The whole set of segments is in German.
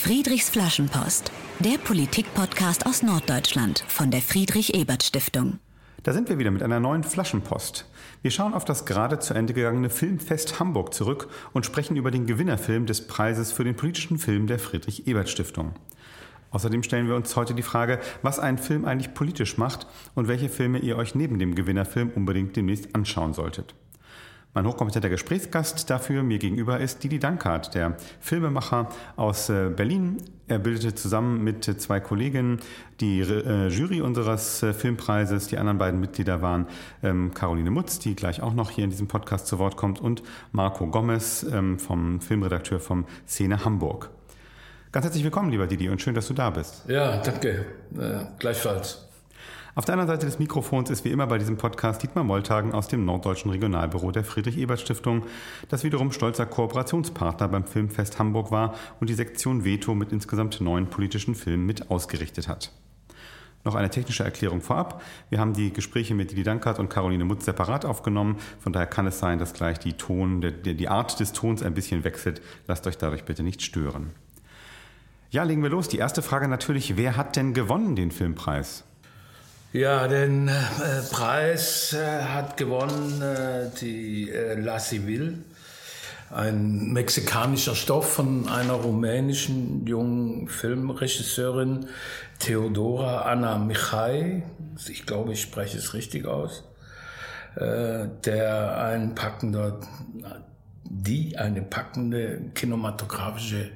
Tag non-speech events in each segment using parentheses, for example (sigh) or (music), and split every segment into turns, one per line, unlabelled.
Friedrichs Flaschenpost, der Politikpodcast aus Norddeutschland von der Friedrich-Ebert-Stiftung.
Da sind wir wieder mit einer neuen Flaschenpost. Wir schauen auf das gerade zu Ende gegangene Filmfest Hamburg zurück und sprechen über den Gewinnerfilm des Preises für den politischen Film der Friedrich-Ebert-Stiftung. Außerdem stellen wir uns heute die Frage, was einen Film eigentlich politisch macht und welche Filme ihr euch neben dem Gewinnerfilm unbedingt demnächst anschauen solltet. Mein hochkompetenter Gesprächsgast dafür mir gegenüber ist Didi Dankert, der Filmemacher aus äh, Berlin. Er bildete zusammen mit zwei Kolleginnen die äh, Jury unseres äh, Filmpreises. Die anderen beiden Mitglieder waren ähm, Caroline Mutz, die gleich auch noch hier in diesem Podcast zu Wort kommt, und Marco Gomez ähm, vom Filmredakteur vom Szene Hamburg. Ganz herzlich willkommen, lieber Didi, und schön, dass du da bist.
Ja, danke. Äh, gleichfalls.
Auf der anderen Seite des Mikrofons ist wie immer bei diesem Podcast Dietmar Molltagen aus dem Norddeutschen Regionalbüro der Friedrich-Ebert-Stiftung, das wiederum stolzer Kooperationspartner beim Filmfest Hamburg war und die Sektion Veto mit insgesamt neun politischen Filmen mit ausgerichtet hat. Noch eine technische Erklärung vorab. Wir haben die Gespräche mit Didi Dankert und Caroline Mutz separat aufgenommen. Von daher kann es sein, dass gleich die, Ton, die Art des Tons ein bisschen wechselt. Lasst euch dadurch bitte nicht stören. Ja, legen wir los. Die erste Frage natürlich, wer hat denn gewonnen den Filmpreis?
Ja, den äh, Preis äh, hat gewonnen äh, die äh, La Civil, ein mexikanischer Stoff von einer rumänischen jungen Filmregisseurin, Theodora Anna Michai. Ich glaube, ich spreche es richtig aus. Äh, der ein packender, die eine packende kinematografische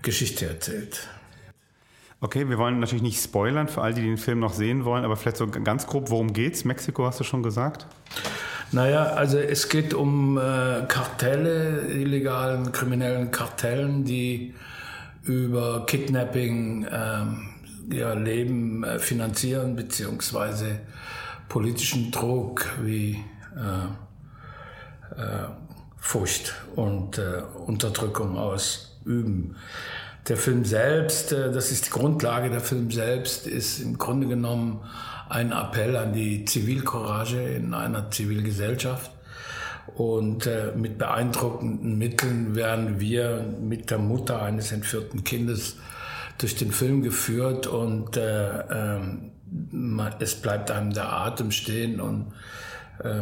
Geschichte erzählt.
Okay, wir wollen natürlich nicht spoilern für all die, die den Film noch sehen wollen, aber vielleicht so ganz grob, worum geht's? Mexiko hast du schon gesagt?
Naja, also es geht um äh, Kartelle, illegalen kriminellen Kartellen, die über Kidnapping ähm, ihr Leben äh, finanzieren, beziehungsweise politischen Druck wie äh, äh Furcht und äh, Unterdrückung ausüben. Der Film selbst, äh, das ist die Grundlage der Film selbst, ist im Grunde genommen ein Appell an die Zivilcourage in einer Zivilgesellschaft. Und äh, mit beeindruckenden Mitteln werden wir mit der Mutter eines entführten Kindes durch den Film geführt und äh, äh, es bleibt einem der Atem stehen und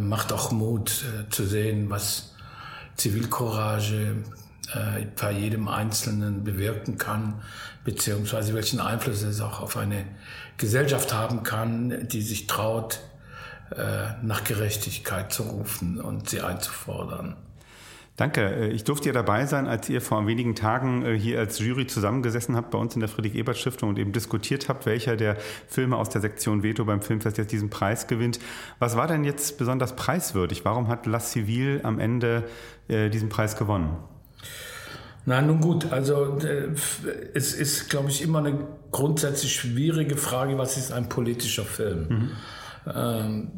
macht auch Mut zu sehen, was Zivilcourage, äh, bei jedem Einzelnen bewirken kann, beziehungsweise welchen Einfluss es auch auf eine Gesellschaft haben kann, die sich traut, äh, nach Gerechtigkeit zu rufen und sie einzufordern.
Danke. Äh, ich durfte ja dabei sein, als ihr vor wenigen Tagen äh, hier als Jury zusammengesessen habt bei uns in der Friedrich-Ebert-Stiftung und eben diskutiert habt, welcher der Filme aus der Sektion Veto beim Filmfest jetzt diesen Preis gewinnt. Was war denn jetzt besonders preiswürdig? Warum hat La Civil am Ende äh, diesen Preis gewonnen?
Na nun gut, also äh, es ist, glaube ich, immer eine grundsätzlich schwierige Frage, was ist ein politischer Film? Mhm. Ähm,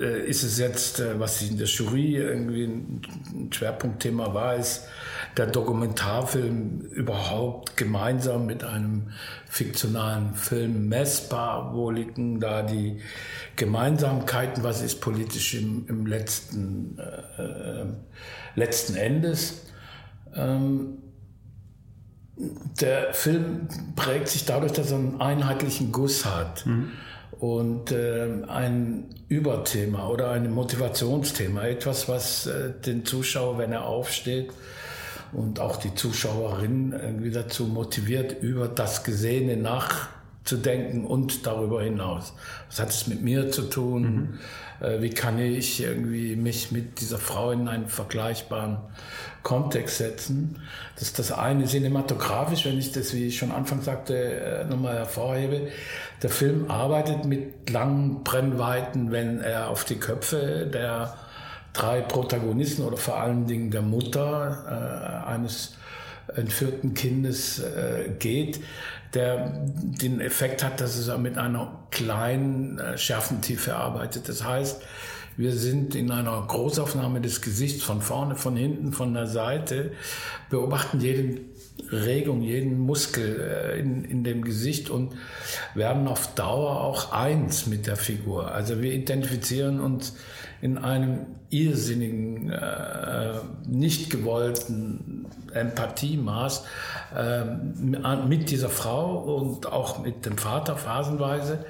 äh, ist es jetzt, äh, was in der Jury irgendwie ein Schwerpunktthema war, ist der Dokumentarfilm überhaupt gemeinsam mit einem fiktionalen Film messbar? Wo liegen da die Gemeinsamkeiten? Was ist politisch im, im letzten, äh, letzten Endes? Ähm, der Film prägt sich dadurch, dass er einen einheitlichen Guss hat mhm. und äh, ein Überthema oder ein Motivationsthema, etwas, was äh, den Zuschauer, wenn er aufsteht, und auch die Zuschauerin irgendwie dazu motiviert, über das Gesehene nachzudenken und darüber hinaus. Was hat es mit mir zu tun? Mhm. Äh, wie kann ich irgendwie mich mit dieser Frau in einen vergleichbaren Kontext setzen. Das ist das eine cinematografisch, wenn ich das, wie ich schon anfangs sagte, äh, nochmal hervorhebe. Der Film arbeitet mit langen Brennweiten, wenn er auf die Köpfe der drei Protagonisten oder vor allen Dingen der Mutter äh, eines entführten Kindes äh, geht, der den Effekt hat, dass es mit einer kleinen äh, Schärfentiefe arbeitet. Das heißt, Wir sind in einer Großaufnahme des Gesichts von vorne, von hinten, von der Seite, beobachten jeden Regung, jeden Muskel äh, in, in dem Gesicht und werden auf Dauer auch eins mit der Figur. Also wir identifizieren uns in einem irrsinnigen, äh, nicht gewollten Empathiemaß äh, mit dieser Frau und auch mit dem Vater phasenweise.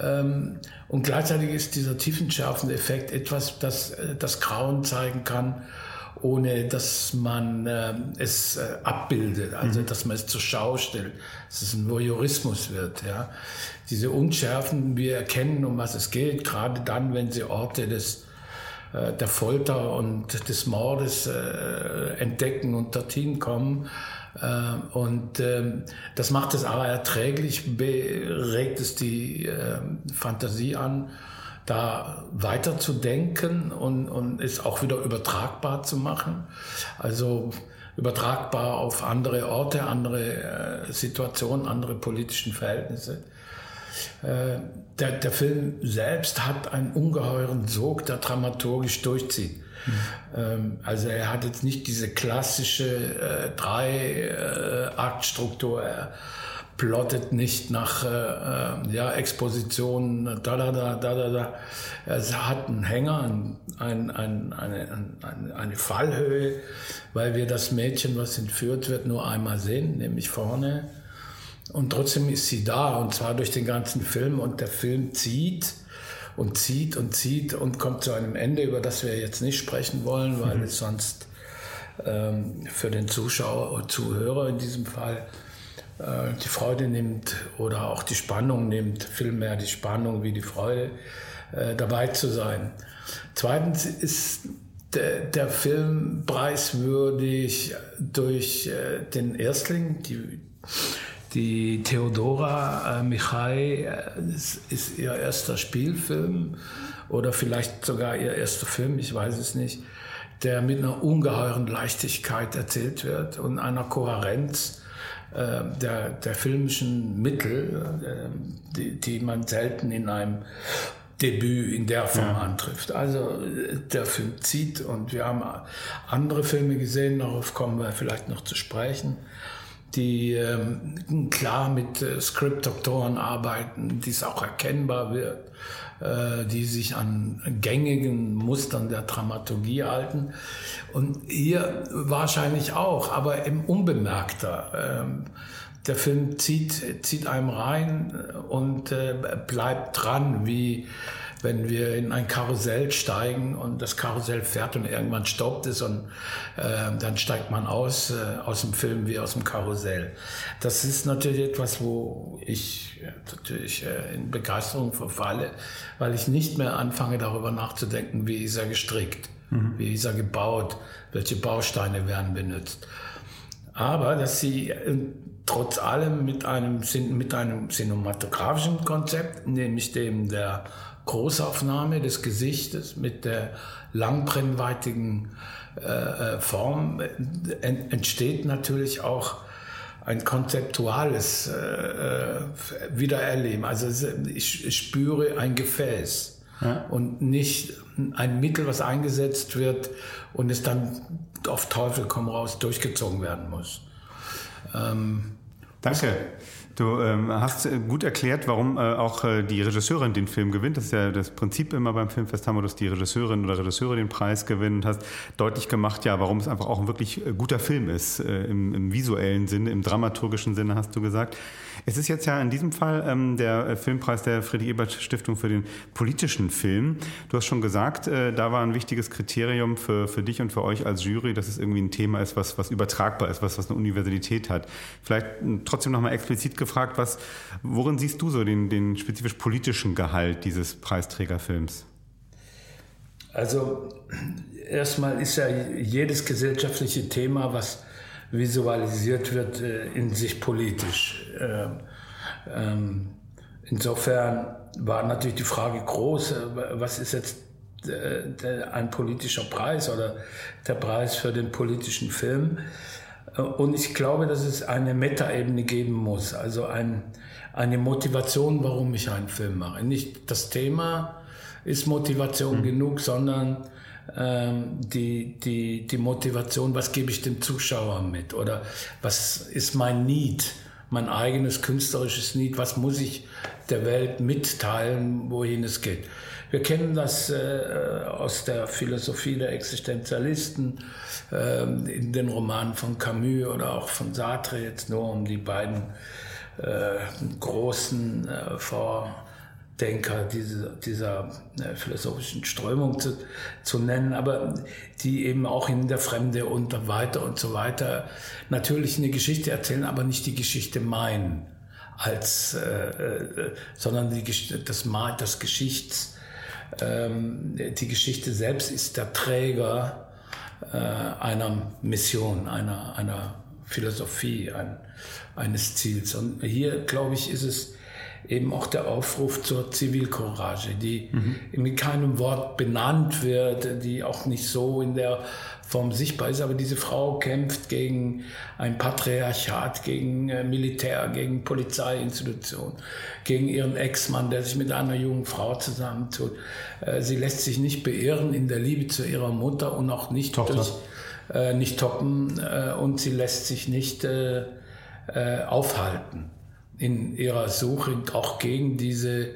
Ähm, und gleichzeitig ist dieser tiefenschärfende Effekt etwas, das äh, das Grauen zeigen kann ohne dass man äh, es äh, abbildet, also mhm. dass man es zur Schau stellt, dass es ein Voyeurismus wird. Ja. Diese Unschärfen, wir erkennen, um was es geht, gerade dann, wenn sie Orte des, der Folter und des Mordes äh, entdecken und dorthin kommen. Äh, und ähm, das macht es aber erträglich, regt es die äh, Fantasie an da weiterzudenken und, und es auch wieder übertragbar zu machen. Also übertragbar auf andere Orte, andere äh, Situationen, andere politischen Verhältnisse. Äh, der, der Film selbst hat einen ungeheuren Sog, der dramaturgisch durchzieht. Mhm. Also er hat jetzt nicht diese klassische äh, Drei-Akt-Struktur. Äh, plottet nicht nach äh, äh, ja, Expositionen, da, da, da, da, da, da. Es hat einen Hänger, ein, ein, ein, eine, eine Fallhöhe, weil wir das Mädchen, was entführt wird, nur einmal sehen, nämlich vorne. Und trotzdem ist sie da, und zwar durch den ganzen Film. Und der Film zieht und zieht und zieht und kommt zu einem Ende, über das wir jetzt nicht sprechen wollen, weil mhm. es sonst ähm, für den Zuschauer und Zuhörer in diesem Fall äh, die Freude nimmt oder auch die Spannung nimmt, vielmehr die Spannung wie die Freude, äh, dabei zu sein. Zweitens ist der, der Film preiswürdig durch äh, den Erstling, die, die Theodora Michai, ist, ist ihr erster Spielfilm oder vielleicht sogar ihr erster Film, ich weiß es nicht, der mit einer ungeheuren Leichtigkeit erzählt wird und einer Kohärenz, äh, der, der filmischen Mittel, äh, die, die man selten in einem Debüt in der Form ja. antrifft. Also der Film zieht und wir haben andere Filme gesehen, darauf kommen wir vielleicht noch zu sprechen, die ähm, klar mit äh, Script-Doktoren arbeiten, die es auch erkennbar wird, äh, die sich an gängigen Mustern der Dramaturgie halten. Und hier wahrscheinlich auch, aber im unbemerkter. Ähm, der Film zieht, zieht einem rein und äh, bleibt dran, wie wenn wir in ein Karussell steigen und das Karussell fährt und irgendwann stoppt es und äh, dann steigt man aus, äh, aus dem Film wie aus dem Karussell. Das ist natürlich etwas, wo ich natürlich äh, in Begeisterung verfalle, weil ich nicht mehr anfange darüber nachzudenken, wie ist er gestrickt, mhm. wie ist er gebaut, welche Bausteine werden benutzt. Aber dass sie äh, trotz allem mit einem, mit einem cinematografischen Konzept, nämlich dem der Großaufnahme des Gesichtes mit der langbrennweitigen äh, äh Form entsteht natürlich auch ein konzeptuales äh, äh, Wiedererleben. Also ich, ich spüre ein Gefäß ja. und nicht ein Mittel, was eingesetzt wird und es dann auf Teufel komm raus durchgezogen werden muss.
Ähm, Danke. Du ähm, hast äh, gut erklärt, warum äh, auch äh, die Regisseurin den Film gewinnt. Das ist ja das Prinzip immer beim Filmfest Hamburg, dass die Regisseurin oder Regisseure den Preis gewinnen. Und hast deutlich gemacht, ja, warum es einfach auch ein wirklich äh, guter Film ist. Äh, im, im, visuellen Sinne, im dramaturgischen Sinne hast du gesagt. Es ist jetzt ja in diesem Fall ähm, der äh, Filmpreis der Friedrich-Ebert-Stiftung für den politischen Film. Du hast schon gesagt, da war ein wichtiges Kriterium für, für dich und für euch als Jury, dass es irgendwie ein Thema ist, was, was übertragbar ist, was, was eine Universalität hat. Vielleicht hm, trotzdem nochmal explizit gefragt, was, worin siehst du so den, den spezifisch politischen Gehalt dieses Preisträgerfilms?
Also erstmal ist ja jedes gesellschaftliche Thema, was visualisiert wird, äh, in sich politisch. Ähm, ähm, insofern war natürlich die Frage groß, äh, was ist jetzt äh, ein politischer Preis oder der Preis für den politischen Film. Und ich glaube, dass es eine Metaebene geben muss, also ein, eine Motivation, warum ich einen Film mache. Nicht das Thema ist Motivation mhm. genug, sondern ähm, die, die, die Motivation, was gebe ich dem Zuschauer mit oder was ist mein Need, mein eigenes künstlerisches Need, was muss ich der Welt mitteilen, wohin es geht. Wir kennen das äh, aus der Philosophie der Existenzialisten, äh, in den Romanen von Camus oder auch von Sartre, jetzt nur um die beiden äh, großen äh, vor Denker diese, dieser äh, philosophischen Strömung zu, zu nennen, aber die eben auch in der Fremde und weiter und so weiter natürlich eine Geschichte erzählen, aber nicht die Geschichte meinen, als, äh, äh, sondern die, das, das Geschichts, ähm, die Geschichte selbst ist der Träger äh, einer Mission, einer, einer Philosophie, ein, eines Ziels. Und hier, glaube ich, ist es eben auch der Aufruf zur Zivilcourage, die mhm. mit keinem Wort benannt wird, die auch nicht so in der Form sichtbar ist. Aber diese Frau kämpft gegen ein Patriarchat, gegen äh, Militär, gegen Polizeiinstitutionen, gegen ihren Ex-Mann, der sich mit einer jungen Frau zusammentut. Äh, sie lässt sich nicht beirren in der Liebe zu ihrer Mutter und auch nicht Tochter. durch äh, nicht toppen äh, und sie lässt sich nicht äh, äh, aufhalten in ihrer Suche auch gegen diese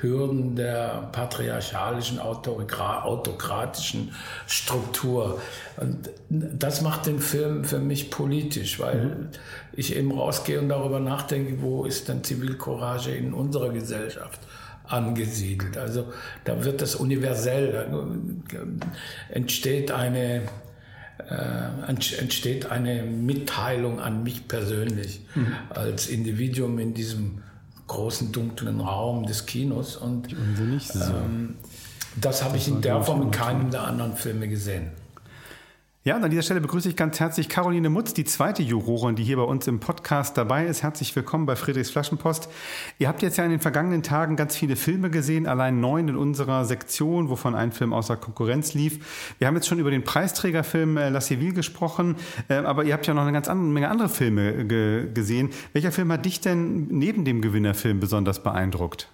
Hürden der patriarchalischen, autokratischen Struktur. Und das macht den Film für mich politisch, weil mhm. ich eben rausgehe und darüber nachdenke, wo ist denn Zivilcourage in unserer Gesellschaft angesiedelt. Also da wird das universell, da entsteht eine äh, entsteht eine Mitteilung an mich persönlich mhm. als Individuum in diesem großen dunklen Raum des Kinos. Und ähm, das habe ich in der Form in keinem der anderen Filme gesehen.
Ja, und an dieser Stelle begrüße ich ganz herzlich Caroline Mutz, die zweite Jurorin, die hier bei uns im Podcast dabei ist. Herzlich willkommen bei Friedrichs Flaschenpost. Ihr habt jetzt ja in den vergangenen Tagen ganz viele Filme gesehen, allein neun in unserer Sektion, wovon ein Film außer Konkurrenz lief. Wir haben jetzt schon über den Preisträgerfilm äh, La Civile gesprochen, äh, aber ihr habt ja noch eine ganz andere, Menge andere Filme ge gesehen. Welcher Film hat dich denn neben dem Gewinnerfilm besonders beeindruckt?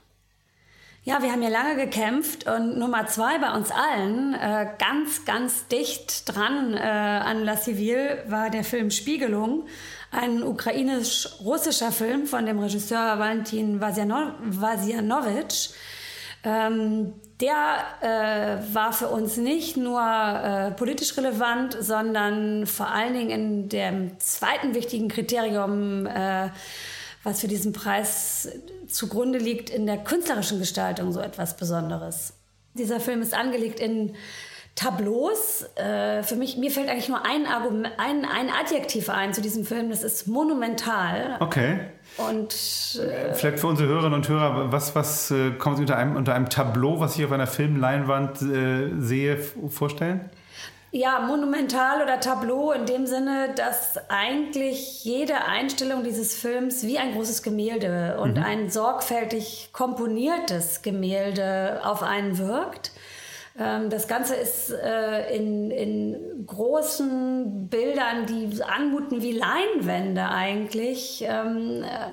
Ja, wir haben ja lange gekämpft und Nummer zwei bei uns allen, äh, ganz, ganz dicht dran äh, an La Civile, war der Film Spiegelung, ein ukrainisch-russischer Film von dem Regisseur Valentin Vasianovic. Ähm, der äh, war für uns nicht nur äh, politisch relevant, sondern vor allen Dingen in dem zweiten wichtigen Kriterium, äh, was für diesen Preis zugrunde liegt in der künstlerischen Gestaltung so etwas Besonderes. Dieser Film ist angelegt in Tableaus. Äh, für mich, mir fällt eigentlich nur ein, Argument, ein, ein Adjektiv ein zu diesem Film. Das ist monumental.
Okay.
Und
äh, vielleicht für unsere Hörerinnen und Hörer, was, was äh, kommen Sie unter einem, unter einem Tableau, was ich auf einer Filmleinwand äh, sehe, vorstellen?
Ja, monumental oder Tableau in dem Sinne, dass eigentlich jede Einstellung dieses Films wie ein großes Gemälde und mhm. ein sorgfältig komponiertes Gemälde auf einen wirkt. Ähm, das Ganze ist äh, in, in großen Bildern, die anmuten wie Leinwände eigentlich ähm, äh,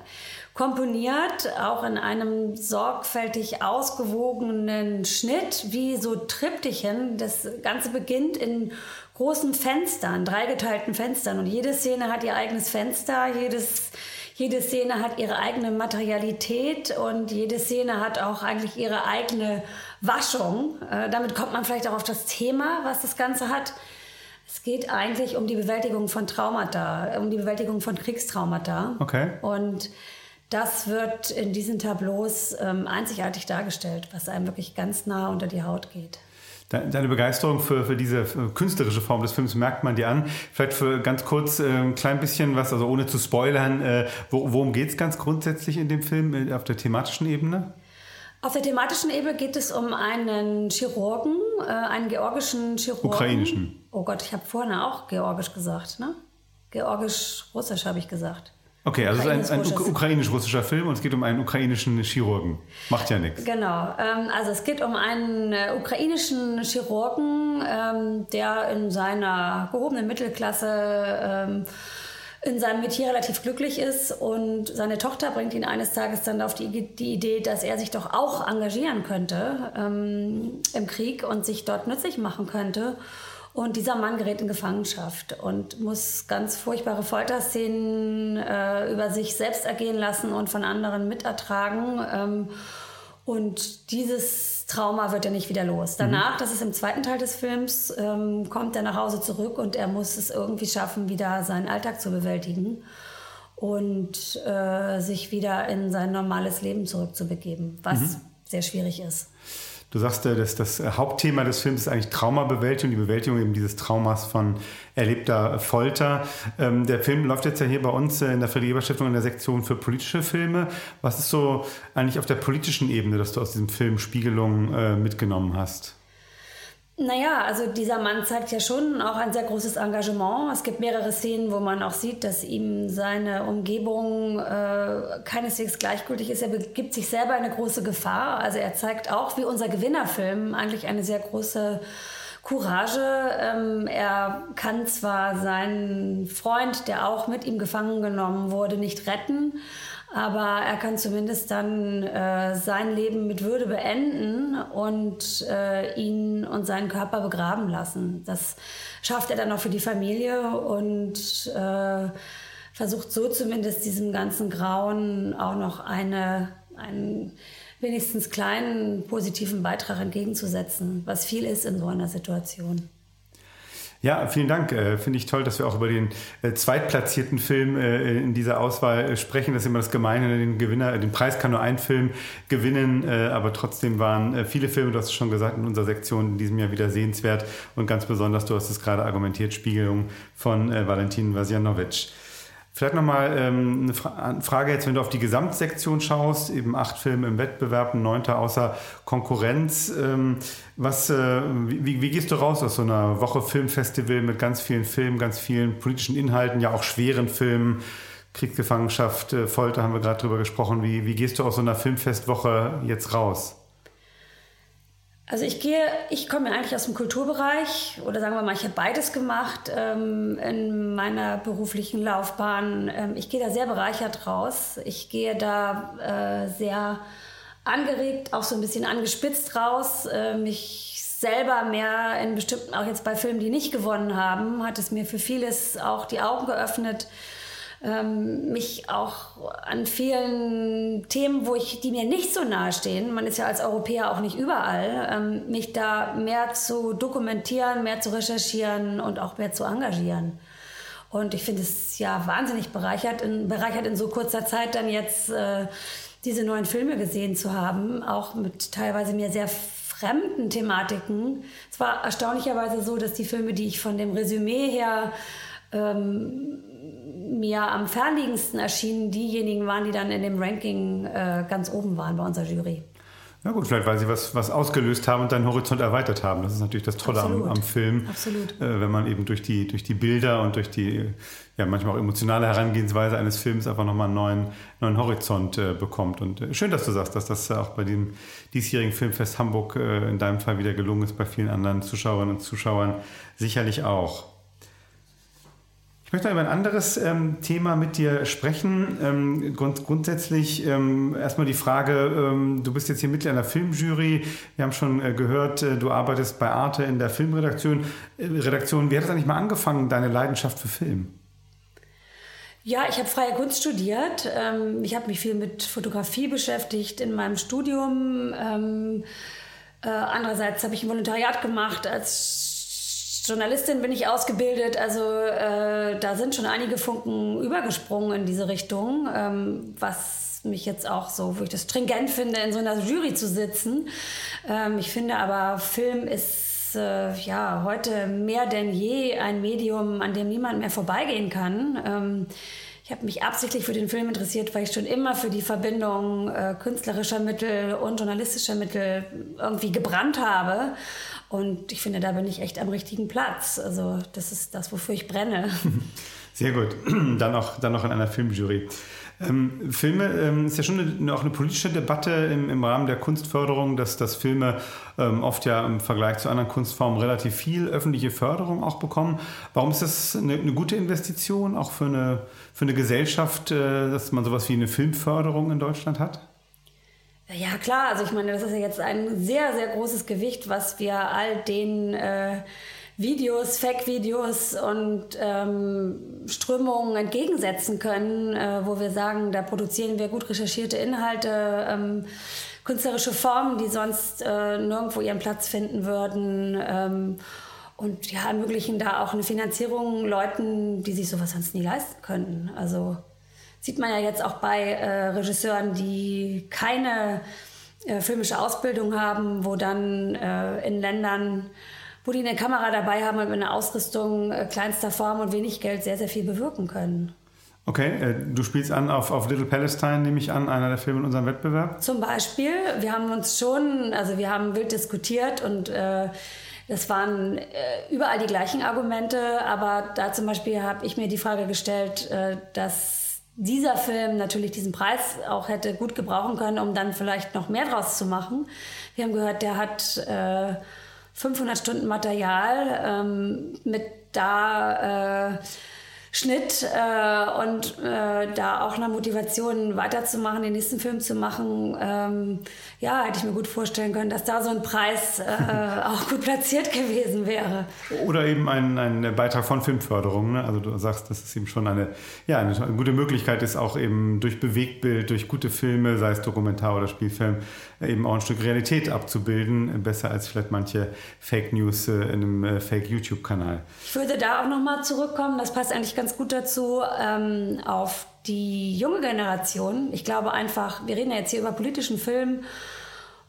komponiert, auch in einem sorgfältig ausgewogenen Schnitt, wie so Triptychen. Das Ganze beginnt in großen Fenstern, dreigeteilten Fenstern. Und jede Szene hat ihr eigenes Fenster, jedes, jede Szene hat ihre eigene Materialität und jede Szene hat auch eigentlich ihre eigene Waschung. Äh, damit kommt man vielleicht auch auf das Thema, was das Ganze hat. Es geht eigentlich um die Bewältigung von Traumata, um die Bewältigung von Kriegstraumata.
Okay.
Und das wird in diesen Tableaus ähm, einzigartig dargestellt, was einem wirklich ganz nah unter die Haut geht.
Deine Begeisterung für, für diese künstlerische Form des Films merkt man dir an. Vielleicht für ganz kurz äh, ein klein bisschen was, also ohne zu spoilern, äh, worum geht es ganz grundsätzlich in dem Film äh, auf der thematischen Ebene?
Auf der thematischen Ebene geht es um einen Chirurgen, äh, einen georgischen Chirurgen.
Ukrainischen.
Oh Gott, ich habe vorhin auch georgisch gesagt, ne? Georgisch-russisch habe ich gesagt.
Okay, also es ist ein, ein ukrainisch-russischer Film und es geht um einen ukrainischen Chirurgen. Macht ja nichts.
Genau. Ähm, also es geht um einen äh, ukrainischen Chirurgen, ähm, der in seiner gehobenen Mittelklasse ähm, in seinem Metier relativ glücklich ist und seine Tochter bringt ihn eines Tages dann auf die, die Idee, dass er sich doch auch engagieren könnte ähm, im Krieg und sich dort nützlich machen könnte. Und dieser Mann gerät in Gefangenschaft und muss ganz furchtbare Folterszenen äh, über sich selbst ergehen lassen und von anderen mitertragen. Ähm, und dieses Trauma wird er nicht wieder los. Danach, mhm. das ist im zweiten Teil des Films, ähm, kommt er nach Hause zurück und er muss es irgendwie schaffen, wieder seinen Alltag zu bewältigen und äh, sich wieder in sein normales Leben zurückzubegeben, was mhm. sehr schwierig ist.
Du sagst, äh, dass das Hauptthema des Films ist eigentlich Traumabewältigung, die Bewältigung eben dieses Traumas von erlebter Folter. Ähm, der Film läuft jetzt ja hier bei uns äh, in der Friedrich-Ebert-Stiftung in der Sektion für politische Filme. Was ist so eigentlich auf der politischen Ebene, dass du aus diesem Film Spiegelung äh, mitgenommen hast?
Naja, also dieser Mann zeigt ja schon auch ein sehr großes Engagement. Es gibt mehrere Szenen, wo man auch sieht, dass ihm seine Umgebung äh, keineswegs gleichgültig ist. Er begibt sich selber in eine große Gefahr. Also er zeigt auch, wie unser Gewinnerfilm, eigentlich eine sehr große Courage. Ähm, er kann zwar seinen Freund, der auch mit ihm gefangen genommen wurde, nicht retten, aber er kann zumindest dann äh, sein Leben mit Würde beenden und äh, ihn und seinen Körper begraben lassen. Das schafft er dann auch für die Familie und äh, versucht so zumindest diesem ganzen Grauen auch noch eine, einen wenigstens kleinen positiven Beitrag entgegenzusetzen, was viel ist in so einer Situation.
Ja, vielen Dank. Äh, Finde ich toll, dass wir auch über den äh, zweitplatzierten Film äh, in dieser Auswahl sprechen. Das ist immer das Gemeine. Ne? Den Gewinner, den Preis kann nur ein Film gewinnen, aber trotzdem waren viele Filme, du hast es schon gesagt, in unserer Sektion in diesem Jahr wieder sehenswert und ganz besonders, du hast es gerade argumentiert, Spiegelung von Valentin Vasjanovic. Vielleicht nochmal ähm, eine Fra Frage jetzt, wenn du auf die Gesamtsektion schaust, eben acht Filme im Wettbewerb, ein neunter außer Konkurrenz. Ähm, was, äh, wie, wie, gehst du raus aus so einer Woche Filmfestival mit ganz vielen Filmen, ganz vielen politischen Inhalten, ja auch schweren Filmen, Kriegsgefangenschaft, äh, Folter haben wir gerade drüber gesprochen. Wie, wie gehst du aus so einer Filmfestwoche jetzt raus?
Also ich gehe, ich komme eigentlich aus dem Kulturbereich oder sagen wir mal, ich habe beides gemacht ähm, in meiner beruflichen Laufbahn. Ähm, ich gehe da sehr bereichert raus. Ich gehe da äh, sehr angeregt, auch so ein bisschen angespitzt raus. Äh, mich selber mehr in bestimmten, auch jetzt bei Filmen, die nicht gewonnen haben, hat es mir für vieles auch die Augen geöffnet ähm, mich auch an vielen Themen, wo ich, die mir nicht so nahe stehen, man ist ja als Europäer auch nicht überall, ähm, mich da mehr zu dokumentieren, mehr zu recherchieren und auch mehr zu engagieren. Und ich finde es ja wahnsinnig bereichert in, bereichert in so kurzer Zeit dann jetzt äh, diese neuen Filme gesehen zu haben, auch mit teilweise mir sehr fremden Thematiken. Es war erstaunlicherweise so, dass die Filme, die ich von dem Resümee her ähm, mir am fernliegendsten erschienen diejenigen waren, die dann in dem Ranking äh, ganz oben waren bei unserer Jury.
Na gut, vielleicht weil sie was, was ausgelöst haben und deinen Horizont erweitert haben. Das ist natürlich das Tolle am, am, Film.
Absolut.
Äh, wenn man eben durch die, durch die Bilder und durch die ja, manchmal auch emotionale Herangehensweise eines Films einfach nochmal einen neuen, neuen Horizont äh, bekommt. Und äh, schön, dass du sagst, dass das auch bei dem diesjährigen Filmfest Hamburg äh, in deinem Fall wieder gelungen ist, bei vielen anderen Zuschauerinnen und Zuschauern sicherlich auch. Ich möchte über ein anderes ähm, Thema mit dir sprechen. Ähm, grund grundsätzlich ähm, erstmal die Frage, ähm, du bist jetzt hier Mitglied einer Filmjury. Wir haben schon äh, gehört, äh, du arbeitest bei Arte in der Filmredaktion. Äh, Redaktion. Wie hat es eigentlich mal angefangen, deine Leidenschaft für Film?
Ja, ich habe freie Kunst studiert. Ähm, ich habe mich viel mit Fotografie beschäftigt in meinem Studium. Ähm, äh, andererseits habe ich ein Volontariat gemacht als Journalistin bin ich ausgebildet, also äh, da sind schon einige Funken übergesprungen in diese Richtung, ähm, was mich jetzt auch so, wo ich das stringent finde, in so einer Jury zu sitzen. Ähm, ich finde aber, Film ist äh, ja heute mehr denn je ein Medium, an dem niemand mehr vorbeigehen kann. Ähm, ich habe mich absichtlich für den Film interessiert, weil ich schon immer für die Verbindung äh, künstlerischer Mittel und journalistischer Mittel irgendwie gebrannt habe. Und ich finde, da bin ich echt am richtigen Platz. Also das ist das, wofür ich brenne. (laughs)
Sehr gut. (clears throat) Dann noch, dann noch in einer Filmjury. Ähm, Filme ähm, ist ja schon eine, auch eine politische Debatte im, im Rahmen der Kunstförderung, dass, dass Filme ähm, oft ja im Vergleich zu anderen Kunstformen relativ viel öffentliche Förderung auch bekommen. Warum ist das eine, eine gute Investition auch für eine, für eine Gesellschaft, äh, dass man sowas wie eine Filmförderung in Deutschland hat?
Ja, klar. Also ich meine, das ist ja jetzt ein sehr, sehr großes Gewicht, was wir all den äh, Videos, Fake-Videos und ähm, Strömungen entgegensetzen können, äh, wo wir sagen, da produzieren wir gut recherchierte Inhalte, ähm, künstlerische Formen, die sonst äh, nirgendwo ihren Platz finden würden. Ähm, und ja, ermöglichen da auch eine Finanzierung Leuten, die sich sowas sonst nie leisten könnten. Also Sieht man ja jetzt auch bei äh, Regisseuren, die keine äh, filmische Ausbildung haben, wo dann äh, in Ländern, wo die eine Kamera dabei haben und mit einer Ausrüstung äh, kleinster Form und wenig Geld sehr, sehr viel bewirken können.
Okay, äh, du spielst an auf, auf Little Palestine, nehme ich an, einer der Filme in unserem Wettbewerb?
Zum Beispiel. Wir haben uns schon, also wir haben wild diskutiert und äh, das waren äh, überall die gleichen Argumente, aber da zum Beispiel habe ich mir die Frage gestellt, äh, dass dieser Film natürlich diesen Preis auch hätte gut gebrauchen können, um dann vielleicht noch mehr draus zu machen. Wir haben gehört, der hat äh, 500 Stunden Material ähm, mit da äh, Schnitt äh, und äh, da auch eine Motivation weiterzumachen, den nächsten Film zu machen. Ähm, ja, hätte ich mir gut vorstellen können, dass da so ein Preis äh, (laughs) auch gut platziert gewesen wäre.
Oder eben ein, ein Beitrag von Filmförderung. Ne? Also du sagst, dass es eben schon eine, ja, eine gute Möglichkeit ist, auch eben durch Bewegtbild, durch gute Filme, sei es Dokumentar oder Spielfilm, eben auch ein Stück Realität abzubilden. Besser als vielleicht manche Fake News äh, in einem äh, Fake YouTube-Kanal.
Ich würde da auch nochmal zurückkommen, das passt eigentlich ganz gut dazu, ähm, auf die junge Generation. Ich glaube einfach, wir reden ja jetzt hier über politischen Film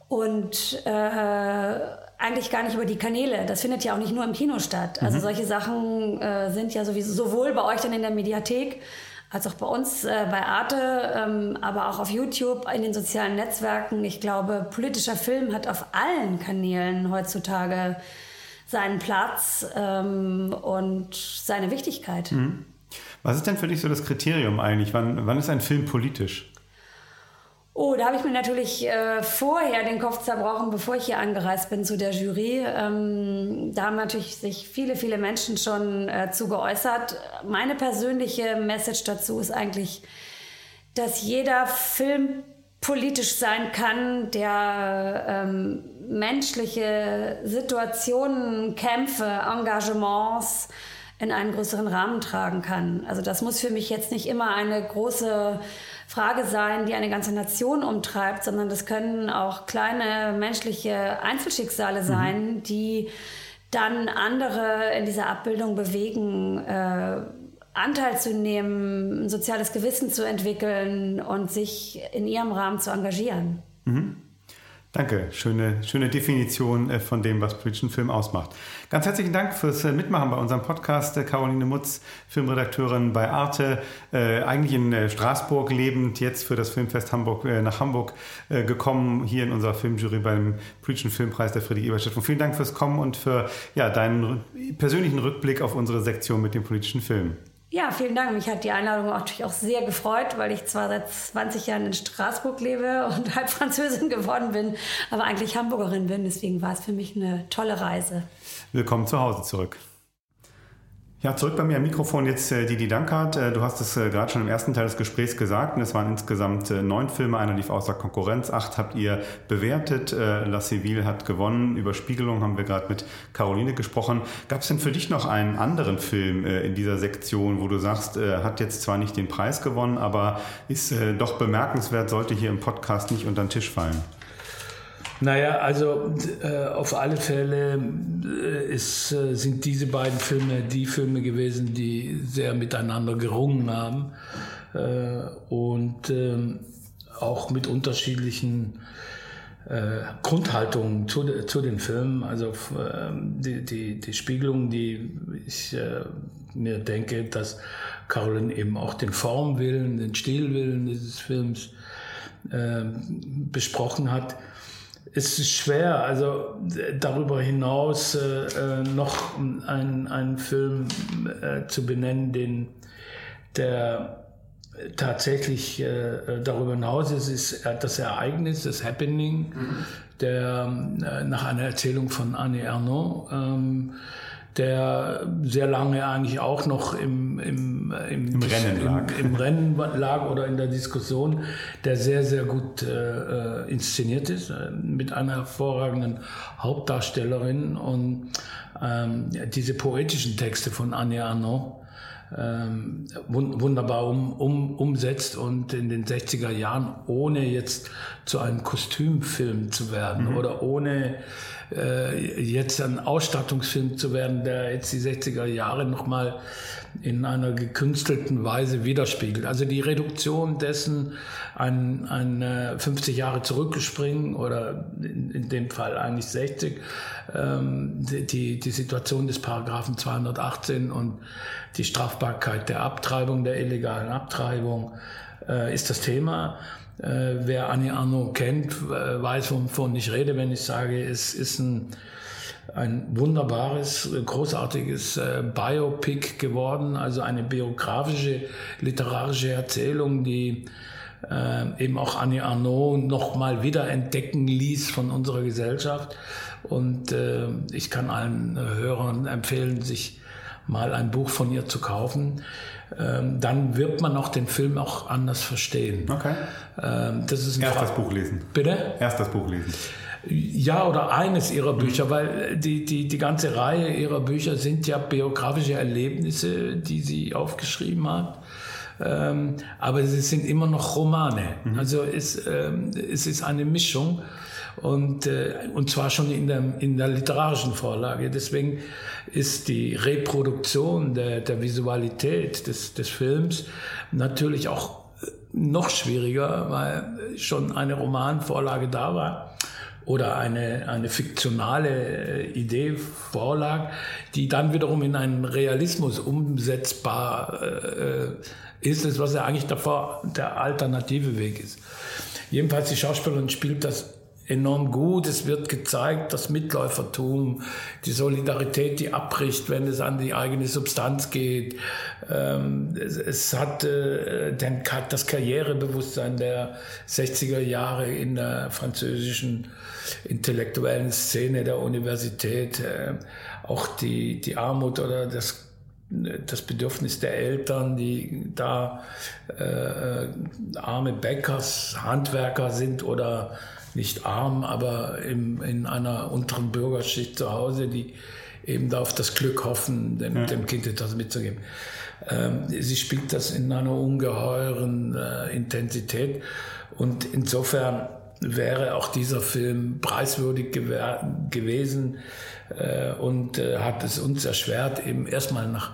und äh, eigentlich gar nicht über die Kanäle. Das findet ja auch nicht nur im Kino statt. Also mhm. solche Sachen äh, sind ja sowieso sowohl bei euch dann in der Mediathek als auch bei uns äh, bei Arte, ähm, aber auch auf YouTube, in den sozialen Netzwerken. Ich glaube, politischer Film hat auf allen Kanälen heutzutage seinen Platz ähm, und seine Wichtigkeit. Mhm.
Was ist denn für dich so das Kriterium eigentlich? Wann, wann ist ein Film politisch?
Oh, da habe ich mir natürlich äh, vorher den Kopf zerbrochen, bevor ich hier angereist bin zu der Jury. Ähm, da haben natürlich sich viele, viele Menschen schon äh, zu geäußert. Meine persönliche Message dazu ist eigentlich, dass jeder Film politisch sein kann, der ähm, menschliche Situationen, Kämpfe, Engagements in einen größeren Rahmen tragen kann. Also das muss für mich jetzt nicht immer eine große Frage sein, die eine ganze Nation umtreibt, sondern das können auch kleine menschliche Einzelschicksale mhm. sein, mhm. die dann andere in dieser Abbildung bewegen, äh, Anteil zu nehmen, ein soziales Gewissen zu entwickeln und sich in ihrem Rahmen zu engagieren. Mhm.
Danke, schöne, schöne Definition äh, von dem, was politischen Film ausmacht. Ganz herzlichen Dank fürs äh, Mitmachen bei unserem Podcast. Äh, Caroline Mutz, Filmredakteurin bei Arte, eigentlich in Straßburg lebend, jetzt für das Filmfest Hamburg nach Hamburg gekommen, hier in unserer Filmjury beim politischen Filmpreis der Friedrich-Ebert-Stiftung. Vielen Dank fürs Kommen und für ja, deinen persönlichen Rückblick auf unsere Sektion mit dem politischen Film.
Ja, vielen Dank. Mich hat die Einladung natürlich auch sehr gefreut, weil ich zwar seit 20 Jahren in Straßburg lebe und (laughs) halb Französin geworden bin, aber eigentlich Hamburgerin bin. Deswegen war es für mich eine tolle Reise.
Willkommen zu Hause zurück. Ja, zurück bei mir am Mikrofon jetzt äh, Didi Dankert. Äh, du hast es äh, gerade schon im ersten Teil des Gesprächs gesagt. Es waren insgesamt äh, neun Filme, einer lief außer Konkurrenz. Acht habt ihr bewertet. Äh, La Civile hat gewonnen. Über Spiegelung haben wir gerade mit Caroline gesprochen. Gab es denn für dich noch einen anderen Film äh, in dieser Sektion, wo du sagst, äh, hat jetzt zwar nicht den Preis gewonnen, aber ist äh, doch bemerkenswert, sollte hier im Podcast nicht unter den Tisch fallen?
Naja, also äh, auf alle Fälle äh, ist, äh, sind diese beiden Filme die Filme gewesen, die sehr miteinander gerungen haben äh, und ähm, auch mit unterschiedlichen äh, Grundhaltungen zu, zu, den Filmen. Also die, die, die Spiegelung, die ich äh, mir denke, dass Caroline eben auch den Formwillen, den Stilwillen dieses Films besprochen hat es ist schwer, also darüber hinaus äh, äh noch einen, einen Film äh, zu benennen, den, der tatsächlich äh, darüber hinaus ist es das Ereignis, das Happening, mhm. der äh, nach einer Erzählung von Annie Ernaux, ähm, der sehr lange eigentlich auch noch im, im,
im, Im Rennen lag.
Im, Im, Rennen lag oder in der Diskussion, der sehr, sehr gut äh, äh inszeniert ist, äh, mit einer hervorragenden Hauptdarstellerin und ähm, diese poetischen Texte von Annie Arnaud ähm, wunderbar um, um, umsetzt und in den 60er Jahren, ohne jetzt zu einem Kostümfilm zu werden mhm. oder ohne äh, jetzt ein Ausstattungsfilm zu werden, der jetzt die 60er Jahre nochmal in einer gekünstelten Weise widerspiegelt. Also die Reduktion dessen, ein, ein 50 Jahre zurückgespringen oder in, in dem Fall eigentlich 60, ähm, die, die Situation des Paragraphen 218 und die Strafbarkeit der Abtreibung, der illegalen Abtreibung äh, ist das Thema. Äh, wer Annie Arnaud kennt, weiß, wovon ich rede, wenn ich sage, es ist ein, ein wunderbares, großartiges äh, Biopic geworden, also eine biografische, literarische Erzählung, die äh, eben auch Annie Arnaud noch mal wieder entdecken ließ von unserer Gesellschaft. Und äh, ich kann allen Hörern empfehlen, sich mal ein Buch von ihr zu kaufen. Ähm, dann wird man auch den Film auch anders verstehen.
Okay.
Ähm, das ist
Erst Fra das Buch lesen.
Bitte?
Erst das Buch lesen.
Ja, oder eines ihrer Bücher, mhm. weil die, die, die ganze Reihe ihrer Bücher sind ja biografische Erlebnisse, die sie aufgeschrieben hat. Ähm, aber sie sind immer noch Romane. Mhm. Also es, ähm, es ist eine Mischung und, äh, und zwar schon in der, in der literarischen Vorlage. Deswegen ist die Reproduktion der, der Visualität des, des Films natürlich auch äh, noch schwieriger, weil schon eine Romanvorlage da war oder eine, eine fiktionale äh, Idee vorlag, die dann wiederum in einen Realismus umsetzbar äh, ist, ist was ja eigentlich davor der alternative Weg ist. Jedenfalls die Schauspielerin spielt das enorm gut. Es wird gezeigt, das Mitläufertum, die Solidarität, die abbricht, wenn es an die eigene Substanz geht. Ähm, es, hat äh, den, das Karrierebewusstsein der 60er Jahre in der französischen intellektuellen Szene der Universität, äh, auch die, die Armut oder das das Bedürfnis der Eltern, die da äh, äh arme Bäckers, Handwerker sind oder nicht arm, aber im, in einer unteren Bürgerschicht zu Hause, die eben da auf das Glück hoffen, dem, ja. dem Kind etwas mitzugeben. Ähm, sie spielt das in einer ungeheuren äh, Intensität und insofern wäre auch dieser Film preiswürdig gewesen äh, und äh, hat es uns erschwert, eben erstmal nach,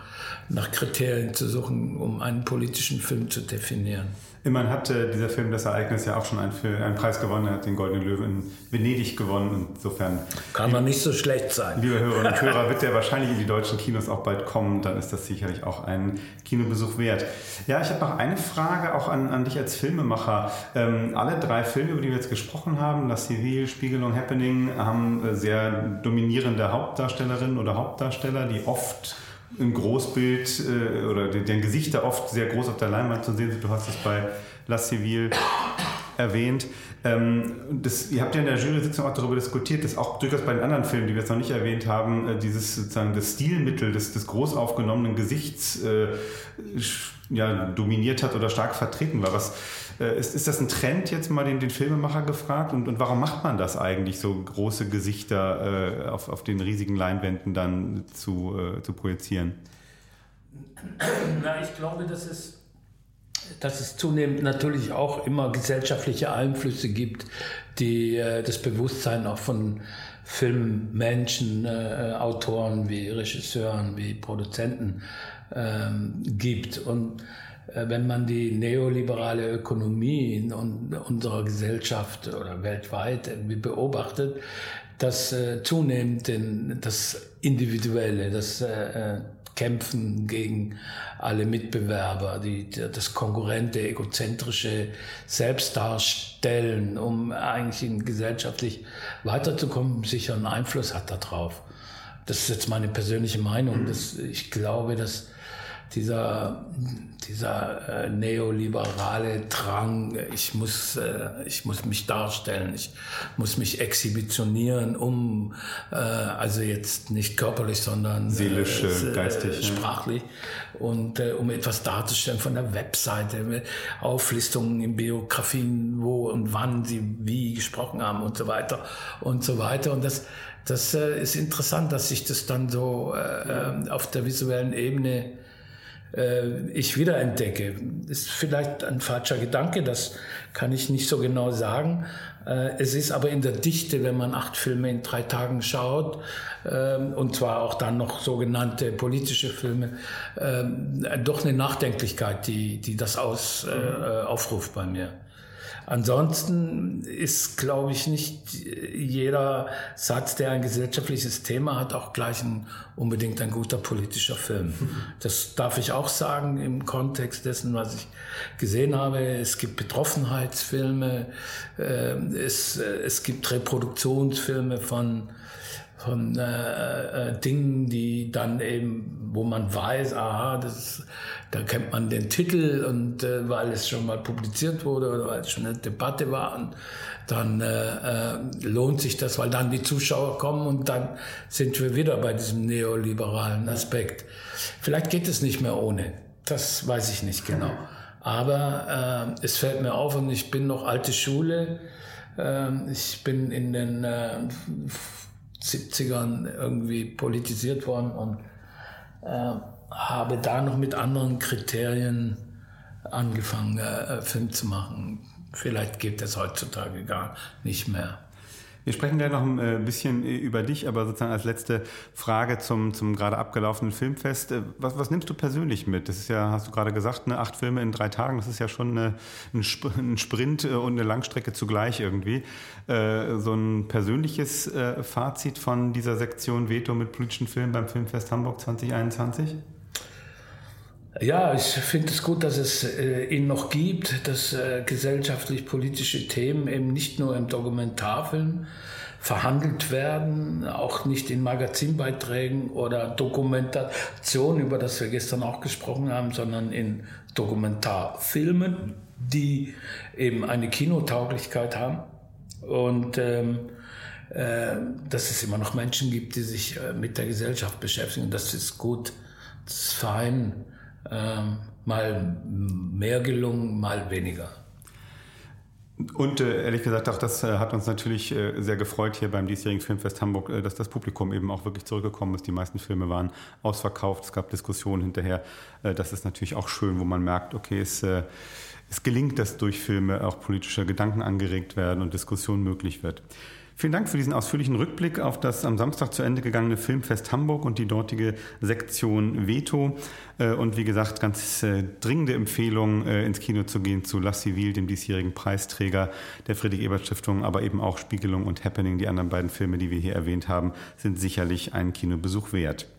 nach Kriterien zu suchen, um einen politischen Film zu definieren.
Immerhin hat äh, dieser Film das Ereignis ja auch schon einen, einen Preis gewonnen. Er hat den Goldenen Löwen in Venedig gewonnen. Insofern
kann man nicht so schlecht sein.
Liebe Hörerinnen und Hörer, (laughs) wird der wahrscheinlich in die deutschen Kinos auch bald kommen. Dann ist das sicherlich auch ein Kinobesuch wert. Ja, ich habe noch eine Frage auch an, an dich als Filmemacher. Ähm, alle drei Filme, über die wir jetzt gesprochen haben, Das Civil, Spiegelung, Happening, haben äh, sehr dominierende Hauptdarstellerinnen oder Hauptdarsteller, die oft im Großbild äh, oder deren Gesichter oft sehr groß auf der Leinwand zu sehen sind. Du hast es bei La Civile erwähnt. Ähm, das, ihr habt ja in der Jury-Sitzung auch darüber diskutiert, dass auch durchaus bei den anderen Filmen, die wir jetzt noch nicht erwähnt haben, äh, dieses sozusagen das Stilmittel des, des groß aufgenommenen Gesichts äh, ja, dominiert hat oder stark vertreten war. Was, äh, ist, ist das ein Trend jetzt mal den, den Filmemacher gefragt? Und, und warum macht man das eigentlich, so große Gesichter äh, auf, auf den riesigen Leinwänden dann zu, äh, zu projizieren?
Na, ich glaube, dass es, dass es zunehmend natürlich auch immer gesellschaftliche Einflüsse gibt, die äh, das Bewusstsein auch von Filmmenschen, äh, Autoren wie Regisseuren, wie Produzenten ähm, gibt. Und äh, wenn man die neoliberale Ökonomie in unserer Gesellschaft oder weltweit beobachtet, dass äh, zunehmend das Individuelle, das äh, Kämpfen gegen alle Mitbewerber, die, das konkurrente, egozentrische Selbstdarstellen, um eigentlich gesellschaftlich weiterzukommen, sicher einen Einfluss hat darauf. Das ist jetzt meine persönliche Meinung. Das, ich glaube, dass dieser, dieser äh, neoliberale Drang, ich muss, äh, ich muss mich darstellen, ich muss mich exhibitionieren, um, äh, also jetzt nicht körperlich, sondern
seelisch, äh, geistig,
sprachlich. Und äh, um etwas darzustellen von der Webseite, Auflistungen in Biografien, wo und wann sie wie gesprochen haben und so weiter und so weiter. Und das das äh, ist interessant, dass sich das dann so äh, auf der visuellen Ebene äh, ich wiederentdecke. Ist vielleicht ein falscher Gedanke, das kann ich nicht so genau sagen. Äh, es ist aber in der Dichte, wenn man acht Filme in drei Tagen schaut, ähm, und zwar auch dann noch sogenannte politische Filme, ähm, doch eine Nachdenklichkeit, die, die das aus, äh, äh aufruft bei mir. Ansonsten ist, glaube ich, nicht jeder Satz, der ein gesellschaftliches Thema hat, auch gleich ein, unbedingt ein guter politischer Film. Das darf ich auch sagen im Kontext dessen, was ich gesehen habe. Es gibt Betroffenheitsfilme, äh, es, es gibt Reproduktionsfilme von von äh, äh, Dingen, die dann eben, wo man weiß, aha, das, da kennt man den Titel und äh, weil es schon mal publiziert wurde oder weil es schon eine Debatte war und dann äh, äh, lohnt sich das, weil dann die Zuschauer kommen und dann sind wir wieder bei diesem neoliberalen Aspekt. Vielleicht geht es nicht mehr ohne, das weiß ich nicht genau. Aber äh, es fällt mir auf und ich bin noch alte Schule. Äh, ich bin in den äh, 70ern irgendwie politisiert worden und äh, habe da noch mit anderen Kriterien angefangen, äh, Film zu machen. Vielleicht geht das heutzutage gar nicht mehr.
Wir sprechen gleich noch ein äh, bisschen äh, über dich, aber sozusagen als letzte Frage zum, zum gerade abgelaufenen Filmfest. Äh, was, was nimmst du persönlich mit? Das ist ja, hast du gerade gesagt, ne, acht Filme in drei Tagen. Das ist ja schon eine, ein Sprint und eine Langstrecke zugleich irgendwie. So ein persönliches Fazit von dieser Sektion Veto mit politischen Filmen beim Filmfest Hamburg 2021?
Ja, ich finde es gut, dass es äh, ihn noch gibt, dass äh, gesellschaftlich-politische Themen eben nicht nur im Dokumentarfilm verhandelt werden, auch nicht in Magazinbeiträgen oder Dokumentation, über das wir gestern auch gesprochen haben, sondern in Dokumentarfilmen, die eben eine Kinotauglichkeit haben. Und ähm, äh, dass es immer noch Menschen gibt, die sich äh, mit der Gesellschaft beschäftigen. Das ist gut, das ist fein ähm, mal mehr gelungen, mal weniger.
Und äh, ehrlich gesagt, auch das äh, hat uns natürlich äh, sehr gefreut hier beim diesjährigen Filmfest Hamburg, äh, dass das Publikum eben auch wirklich zurückgekommen ist. Die meisten Filme waren ausverkauft, es gab Diskussionen hinterher. Äh, das ist natürlich auch schön, wo man merkt, okay, es, äh, es gelingt, dass durch Filme auch politische Gedanken angeregt werden und Diskussion möglich wird. Vielen Dank für diesen ausführlichen Rückblick auf das am Samstag zu Ende gegangene Filmfest Hamburg und die dortige Sektion Veto. Äh, und wie gesagt, ganz äh, dringende Empfehlung, äh, ins Kino zu gehen zu La Civile, dem diesjährigen Preisträger der Friedrich-Ebert-Stiftung, aber eben auch Spiegelung und Happening, die anderen beiden Filme, die wir hier erwähnt haben, sind sicherlich einen Kinobesuch wert.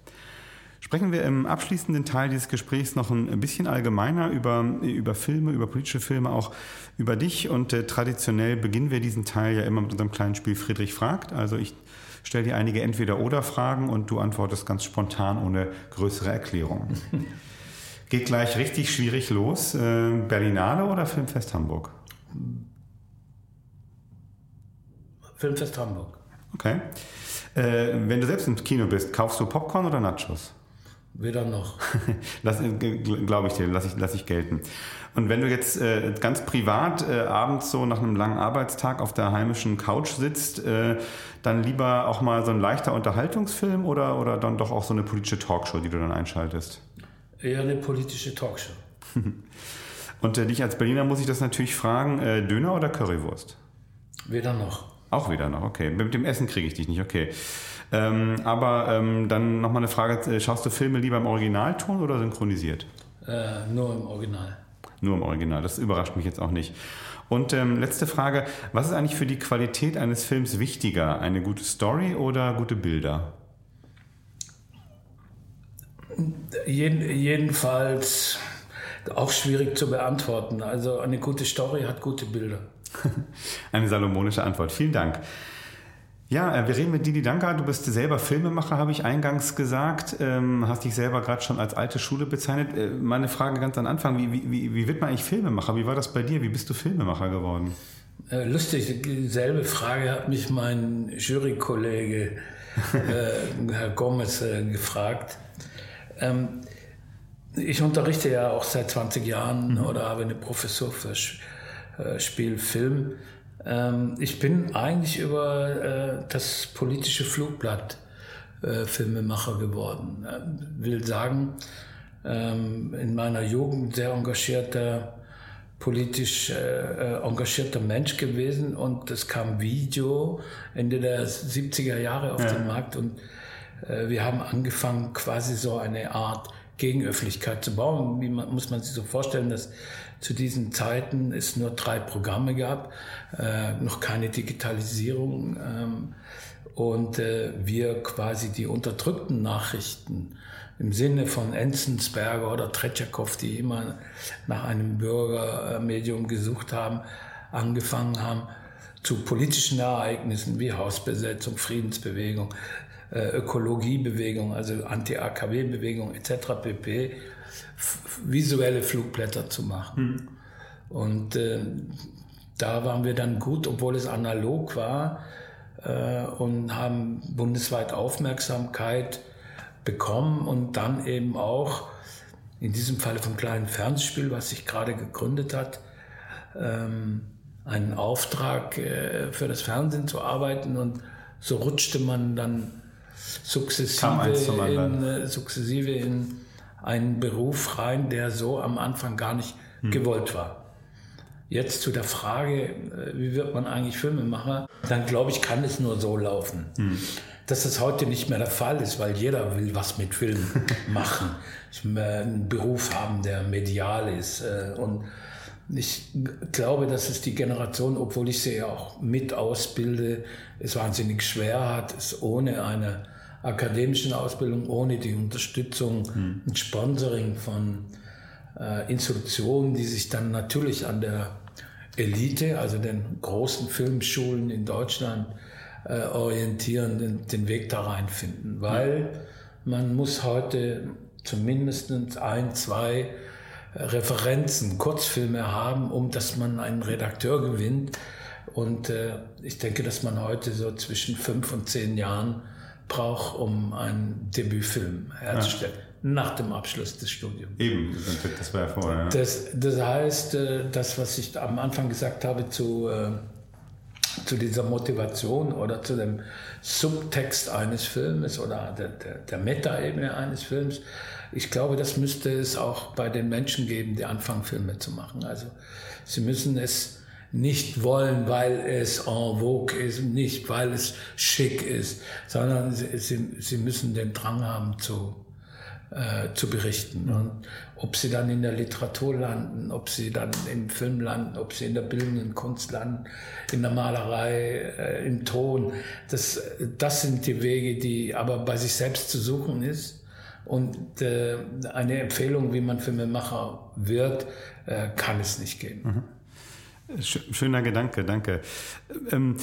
Sprechen wir im abschließenden Teil dieses Gesprächs noch ein bisschen allgemeiner über, über Filme, über politische Filme, auch über dich. Und äh, traditionell beginnen wir diesen Teil ja immer mit unserem kleinen Spiel Friedrich fragt. Also ich stelle dir einige Entweder-Oder-Fragen und du antwortest ganz spontan ohne größere Erklärung. (laughs) Geht gleich richtig schwierig los. Äh, Berlinale oder Filmfest Hamburg?
Filmfest Hamburg.
Okay. Äh, wenn du selbst im Kino bist, kaufst du Popcorn oder Nachos?
Weder noch. (laughs)
Glaube ich dir, lasse ich, lass ich gelten. Und wenn du jetzt äh, ganz privat äh, abends so nach einem langen Arbeitstag auf der heimischen Couch sitzt, äh, dann lieber auch mal so ein leichter Unterhaltungsfilm oder, oder dann doch auch so eine politische Talkshow, die du dann einschaltest?
Eher eine politische Talkshow. (laughs)
Und äh, dich als Berliner muss ich das natürlich fragen, äh, Döner oder Currywurst?
Weder noch.
Auch weder noch, okay. Mit dem Essen kriege ich dich nicht, okay. Ähm, aber ähm, dann nochmal eine Frage, äh, schaust du Filme lieber im Originalton oder synchronisiert?
Äh, nur im Original.
Nur im Original, das überrascht mich jetzt auch nicht. Und ähm, letzte Frage, was ist eigentlich für die Qualität eines Films wichtiger? Eine gute Story oder gute Bilder?
Jeden, jedenfalls auch schwierig zu beantworten. Also eine gute Story hat gute Bilder. (laughs)
Eine salomonische Antwort. Vielen Dank. Ja, äh, wir reden mit Didi Danka. Du bist selber Filmemacher, habe ich eingangs gesagt. Ähm, hast dich selber gerade schon als alte Schule bezeichnet. Äh, meine Frage ganz am Anfang: wie, wie, wie wird man eigentlich Filmemacher? Wie war das bei dir? Wie bist du Filmemacher geworden?
Äh, lustig, dieselbe Frage hat mich mein Jurykollege äh, (laughs) Herr Gomez gefragt. Ähm, ich unterrichte ja auch seit 20 Jahren mhm. oder habe eine Professur für Spielfilm. Ähm, ich bin eigentlich über äh, das politische Flugblatt äh, Filmemacher geworden. Äh, will sagen, ähm, in meiner Jugend sehr engagierter, politisch äh, engagierter Mensch gewesen und es kam Video Ende der 70er Jahre auf ja. den Markt und wir haben angefangen, quasi so eine Art Gegenöffentlichkeit zu bauen. Wie man, muss man sich so vorstellen, dass zu diesen Zeiten es nur drei Programme gab, äh, noch keine Digitalisierung ähm, und äh, wir quasi die unterdrückten Nachrichten im Sinne von Enzensberger oder Tretjakow, die immer nach einem Bürgermedium gesucht haben, angefangen haben, zu politischen Ereignissen wie Hausbesetzung, Friedensbewegung, äh, Ökologiebewegung, also Anti-AKW-Bewegung etc. pp visuelle Flugblätter zu machen. Mhm. Und äh, da waren wir dann gut, obwohl es analog war äh, und haben bundesweit Aufmerksamkeit bekommen und dann eben auch in diesem Falle vom kleinen Fernsehspiel, was sich gerade gegründet hat, ähm, einen Auftrag äh, für das Fernsehen zu arbeiten und so rutschte man dann sukzessive in, äh, sukzessive in einen Beruf rein, der so am Anfang gar nicht hm. gewollt war. Jetzt zu der Frage, äh, wie wird man eigentlich Filmemacher, dann glaube ich, kann es nur so laufen. Hm. Dass das heute nicht mehr der Fall ist, weil jeder will was mit Film (laughs) machen. Einen Beruf haben, der medial ist. Äh, und ich glaube, dass es die Generation, obwohl ich sie ja auch mit ausbilde, es wahnsinnig schwer hat, es ohne eine akademischen Ausbildung, ohne die Unterstützung mhm. und Sponsoring von äh, Institutionen, die sich dann natürlich an der Elite, also den großen Filmschulen in Deutschland äh, orientieren, den, den, Weg da reinfinden. Weil man muss heute zumindest ein, zwei Referenzen, Kurzfilme haben, um dass man einen Redakteur gewinnt. Und äh, ich denke, dass man heute so zwischen fünf und zehn Jahren braucht, um einen Debütfilm herzustellen. Ja. Nach dem Abschluss des Studiums.
Eben, das war ja vorher. Ja.
Das, das heißt, äh, das, was ich am Anfang gesagt habe zu, äh, zu dieser Motivation oder zu dem Subtext eines Filmes oder der, der, der Metaebene eines Films, ich glaube, das müsste es auch bei den Menschen geben, die anfangen, Filme zu machen. Also sie müssen es nicht wollen, weil es en vogue ist, nicht weil es schick ist, sondern sie, sie, sie müssen den Drang haben zu, äh, zu berichten. Und ob sie dann in der Literatur landen, ob sie dann im Film landen, ob sie in der bildenden Kunst landen, in der Malerei, äh, im Ton, das, das sind die Wege, die aber bei sich selbst zu suchen ist. Und äh, eine Empfehlung, wie man Filmemacher wird, äh, kann es nicht geben. Mhm.
Schöner Gedanke, danke. Ähm,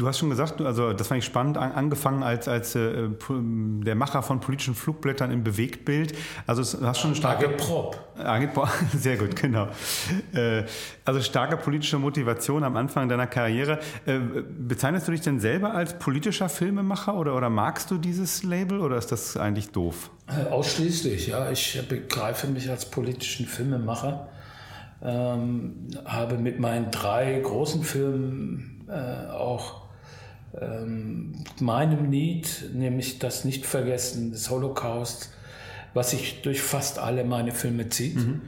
du hast schon gesagt, also das fand ich spannend, angefangen als, als äh, der Macher von politischen Flugblättern im Bewegtbild. Also du hast schon starke...
Agitprop, (laughs)
sehr gut, genau. Äh, also starke politische Motivation am Anfang deiner Karriere. Äh, bezeichnest du dich denn selber als politischer Filmemacher oder, oder magst du dieses Label oder ist das eigentlich doof?
Ausschließlich, ja. Ich begreife mich als politischen Filmemacher ähm, habe mit meinen drei großen Filmen äh, auch ähm, meinem Lied, nämlich das Nicht-Vergessen des Holocaust, was sich durch fast alle meine Filme zieht, mhm.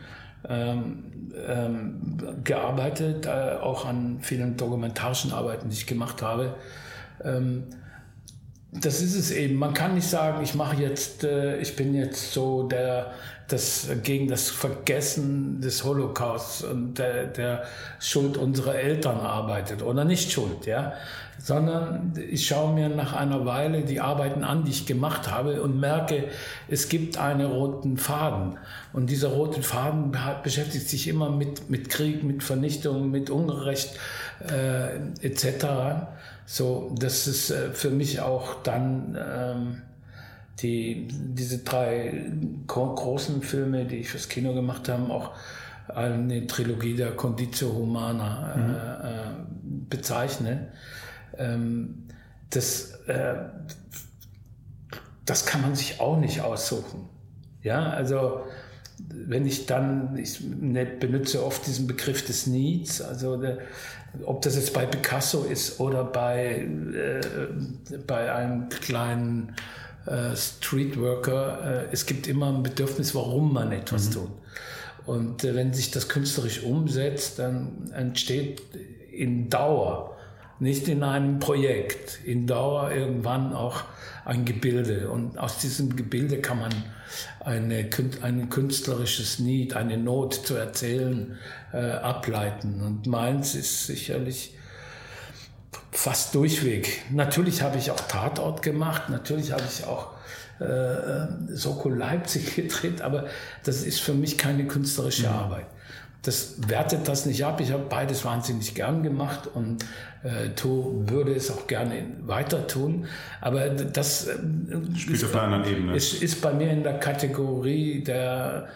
ähm, ähm, gearbeitet, äh, auch an vielen dokumentarischen Arbeiten, die ich gemacht habe. Ähm, das ist es eben. Man kann nicht sagen, ich mache jetzt, äh, ich bin jetzt so der das, gegen das Vergessen des Holocausts und der, der Schuld unserer Eltern arbeitet oder nicht Schuld, ja, sondern ich schaue mir nach einer Weile die Arbeiten an, die ich gemacht habe und merke, es gibt einen roten Faden. Und dieser rote Faden beschäftigt sich immer mit, mit Krieg, mit Vernichtung, mit Unrecht äh, etc. So, das ist äh, für mich auch dann ähm, die, diese drei großen Filme, die ich fürs Kino gemacht habe, auch eine Trilogie der Conditio Humana äh, mhm. äh, bezeichne. Ähm, das, äh, das kann man sich auch nicht aussuchen. Ja, also wenn ich dann, ich ne, benutze oft diesen Begriff des Needs, also der, ob das jetzt bei Picasso ist oder bei, äh, bei einem kleinen äh, Streetworker, äh, es gibt immer ein Bedürfnis, warum man etwas mhm. tut. Und äh, wenn sich das künstlerisch umsetzt, dann entsteht in Dauer, nicht in einem Projekt, in Dauer irgendwann auch ein Gebilde. Und aus diesem Gebilde kann man eine, ein künstlerisches Need, eine Not zu erzählen, äh, ableiten. Und meins ist sicherlich fast durchweg. Natürlich habe ich auch Tatort gemacht, natürlich habe ich auch äh, äh Soko Leipzig (laughs) gedreht, aber das ist für mich keine künstlerische mhm. Arbeit. Das wertet das nicht ab. Ich habe beides wahnsinnig gern gemacht und äh, tu, würde es auch gerne weiter tun. Aber das äh,
spielt auf einer anderen Ebene.
Ist, ist bei mir in der Kategorie der,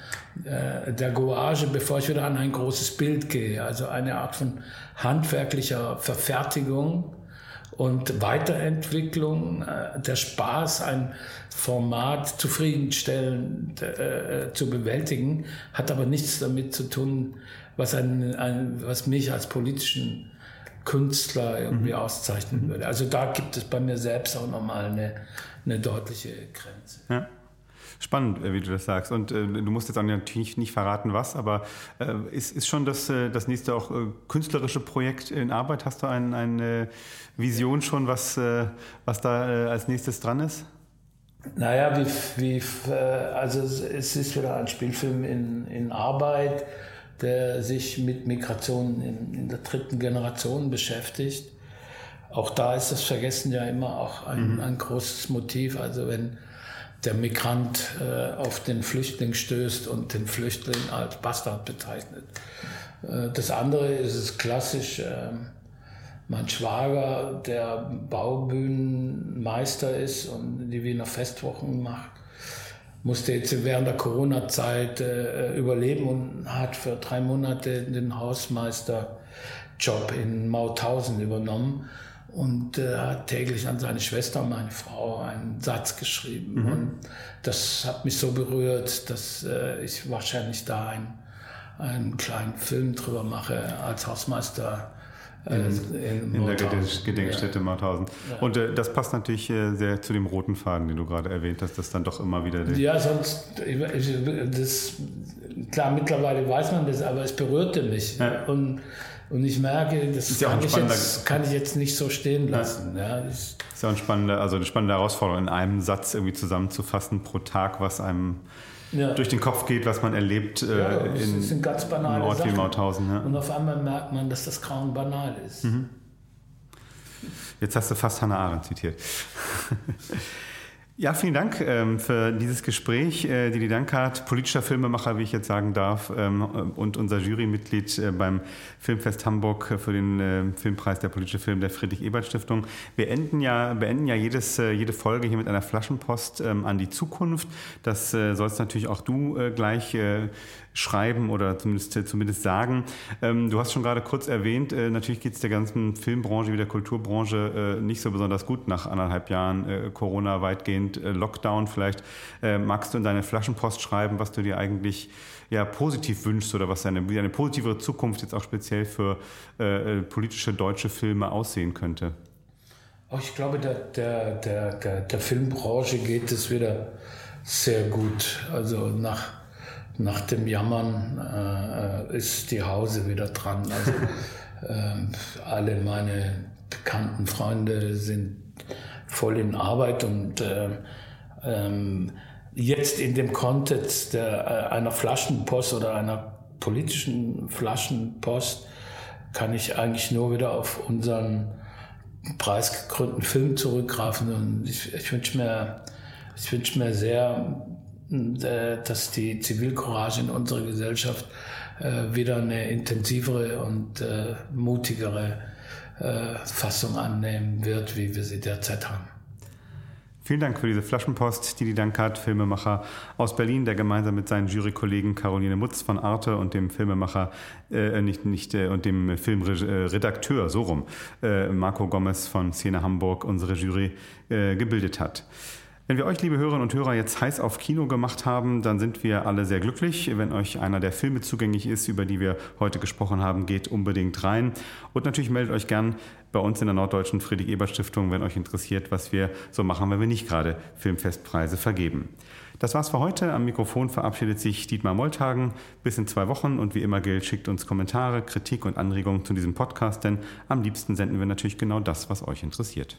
äh, der Gouage, bevor ich wieder an ein großes Bild gehe. Also eine Art von handwerklicher Verfertigung und Weiterentwicklung, äh, der Spaß, ein Format zufriedenstellend äh, zu bewältigen, hat aber nichts damit zu tun, was, ein, ein, was mich als politischen Künstler irgendwie mhm. auszeichnen würde. Also da gibt es bei mir selbst auch nochmal eine, eine deutliche Grenze.
Ja. Spannend, äh, wie du das sagst. Und äh, du musst jetzt auch natürlich nicht verraten, was, aber äh, ist, ist schon das, äh, das nächste auch äh, künstlerische Projekt in Arbeit? Hast du ein, eine Vision schon, was, äh, was da als nächstes dran ist?
Naja, wie, wie, also es ist wieder ein Spielfilm in, in Arbeit, der sich mit Migration in, in der dritten Generation beschäftigt. Auch da ist das Vergessen ja immer auch ein, mhm. ein großes Motiv. Also wenn der Migrant äh, auf den Flüchtling stößt und den Flüchtling als Bastard bezeichnet. Äh, das andere ist es klassisch, äh, mein Schwager, der Baubühnenmeister ist und die Wiener Festwochen macht, musste jetzt während der Corona-Zeit äh, überleben und hat für drei Monate den Hausmeisterjob in Mauthausen übernommen und äh, hat täglich an seine Schwester, meine Frau, einen Satz geschrieben. Mhm. Und das hat mich so berührt, dass äh, ich wahrscheinlich da ein, einen kleinen Film drüber mache als Hausmeister.
Äh, in, in, der Gedenkstätte ja. Mauthausen. Ja. Und äh, das passt natürlich äh, sehr zu dem roten Faden, den du gerade erwähnt hast, dass dann doch immer wieder.
Ja, sonst, das, klar, mittlerweile weiß man das, aber es berührte mich. Ja. Und und ich merke, das kann, ich jetzt, kann, ich jetzt, nicht so stehen lassen. Ja.
ist ja eine spannende, also eine spannende Herausforderung, in einem Satz irgendwie zusammenzufassen pro Tag, was einem ja. durch den Kopf geht, was man erlebt äh, ja, in,
sind ganz banale
Ort Sachen. wie Mauthausen. Ja.
Und auf einmal merkt man, dass das Grauen banal ist. Mhm.
Jetzt hast du fast Hannah Arendt zitiert. (laughs) Ja, vielen Dank ähm, für dieses Gespräch. Äh, Didi Dankert, politischer Filmemacher, wie ich jetzt sagen darf, ähm, und unser Jurymitglied äh, beim Filmfest Hamburg für den äh, Filmpreis der politische Film der Friedrich-Ebert-Stiftung. Wir enden ja, beenden ja jedes, äh, jede Folge hier mit einer Flaschenpost ähm, an die Zukunft. Das äh, sollst natürlich auch du äh, gleich schreiben oder zumindest, zumindest sagen. Ähm, du hast schon gerade kurz erwähnt, äh, natürlich geht es der ganzen Filmbranche wie der Kulturbranche äh, nicht so besonders gut nach anderthalb Jahren äh, Corona weitgehend äh, Lockdown. Vielleicht äh, magst du in deine Flaschenpost schreiben, was du dir eigentlich ja, positiv wünschst oder was eine, wie eine positivere Zukunft jetzt auch speziell für äh, politische deutsche Filme aussehen könnte.
Oh, ich glaube, der, der, der, der Filmbranche geht es wieder sehr gut. Also nach nach dem Jammern äh, ist die Hause wieder dran. Also (laughs) äh, alle meine bekannten Freunde sind voll in Arbeit und äh, ähm, jetzt in dem Kontext der, äh, einer Flaschenpost oder einer politischen Flaschenpost kann ich eigentlich nur wieder auf unseren preisgekrönten Film zurückgreifen. Und ich, ich wünsche mir, ich wünsche mir sehr, äh, dass die Zivilcourage in unserer Gesellschaft äh, wieder eine intensivere und äh, mutigere Fassung annehmen wird, wie wir sie derzeit haben.
Vielen Dank für diese Flaschenpost, Didi Dankert, Filmemacher aus Berlin, der gemeinsam mit seinen Jurykollegen Caroline Mutz von Arte und dem Filmemacher, äh, nicht, nicht, äh, und dem Filmredakteur, so rum, äh, Marco Gomez von Szene Hamburg, unsere Jury äh, gebildet hat. Wenn wir euch, liebe Hörerinnen und Hörer, jetzt heiß auf Kino gemacht haben, dann sind wir alle sehr glücklich. Wenn euch einer der Filme zugänglich ist, über die wir heute gesprochen haben, geht unbedingt rein. Und natürlich meldet euch gern bei uns in der Norddeutschen Friedrich-Ebert-Stiftung, wenn euch interessiert, was wir so machen, wenn wir nicht gerade Filmfestpreise vergeben. Das war's für heute. Am Mikrofon verabschiedet sich Dietmar Molthagen. Bis in zwei Wochen und wie immer gilt, schickt uns Kommentare, Kritik und Anregungen zu diesem Podcast, denn am liebsten senden wir natürlich genau das, was euch interessiert.